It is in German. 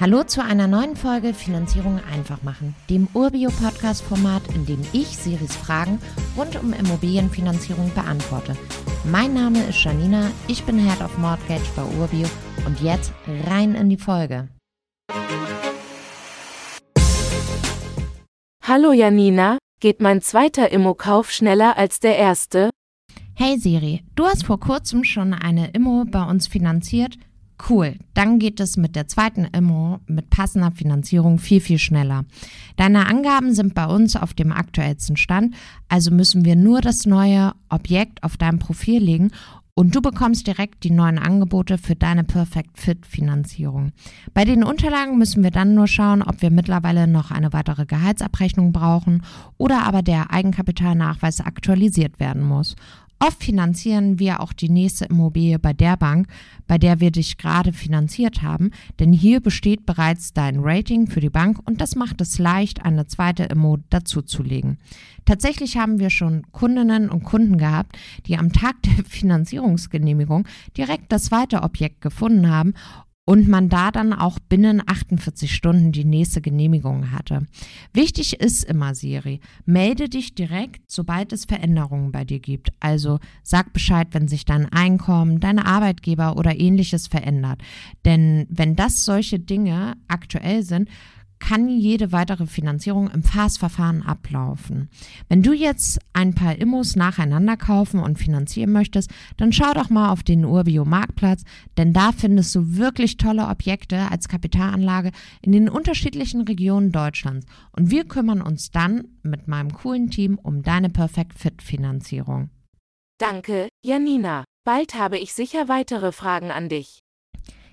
Hallo zu einer neuen Folge Finanzierung einfach machen, dem Urbio-Podcast-Format, in dem ich Siris Fragen rund um Immobilienfinanzierung beantworte. Mein Name ist Janina, ich bin Head of Mortgage bei Urbio und jetzt rein in die Folge. Hallo Janina, geht mein zweiter Immo-Kauf schneller als der erste? Hey Siri, du hast vor kurzem schon eine Immo bei uns finanziert – Cool, dann geht es mit der zweiten Immo mit passender Finanzierung viel, viel schneller. Deine Angaben sind bei uns auf dem aktuellsten Stand, also müssen wir nur das neue Objekt auf deinem Profil legen und du bekommst direkt die neuen Angebote für deine Perfect Fit Finanzierung. Bei den Unterlagen müssen wir dann nur schauen, ob wir mittlerweile noch eine weitere Gehaltsabrechnung brauchen oder aber der Eigenkapitalnachweis aktualisiert werden muss. Oft finanzieren wir auch die nächste Immobilie bei der Bank, bei der wir dich gerade finanziert haben, denn hier besteht bereits dein Rating für die Bank und das macht es leicht, eine zweite Immo dazuzulegen. Tatsächlich haben wir schon Kundinnen und Kunden gehabt, die am Tag der Finanzierungsgenehmigung direkt das zweite Objekt gefunden haben und man da dann auch binnen 48 Stunden die nächste Genehmigung hatte. Wichtig ist immer, Siri, melde dich direkt, sobald es Veränderungen bei dir gibt. Also sag Bescheid, wenn sich dein Einkommen, deine Arbeitgeber oder ähnliches verändert. Denn wenn das solche Dinge aktuell sind, kann jede weitere Finanzierung im Fast-Verfahren ablaufen. Wenn du jetzt ein paar Immos nacheinander kaufen und finanzieren möchtest, dann schau doch mal auf den Urbio Marktplatz, denn da findest du wirklich tolle Objekte als Kapitalanlage in den unterschiedlichen Regionen Deutschlands. Und wir kümmern uns dann mit meinem coolen Team um deine Perfect Fit Finanzierung. Danke, Janina. Bald habe ich sicher weitere Fragen an dich.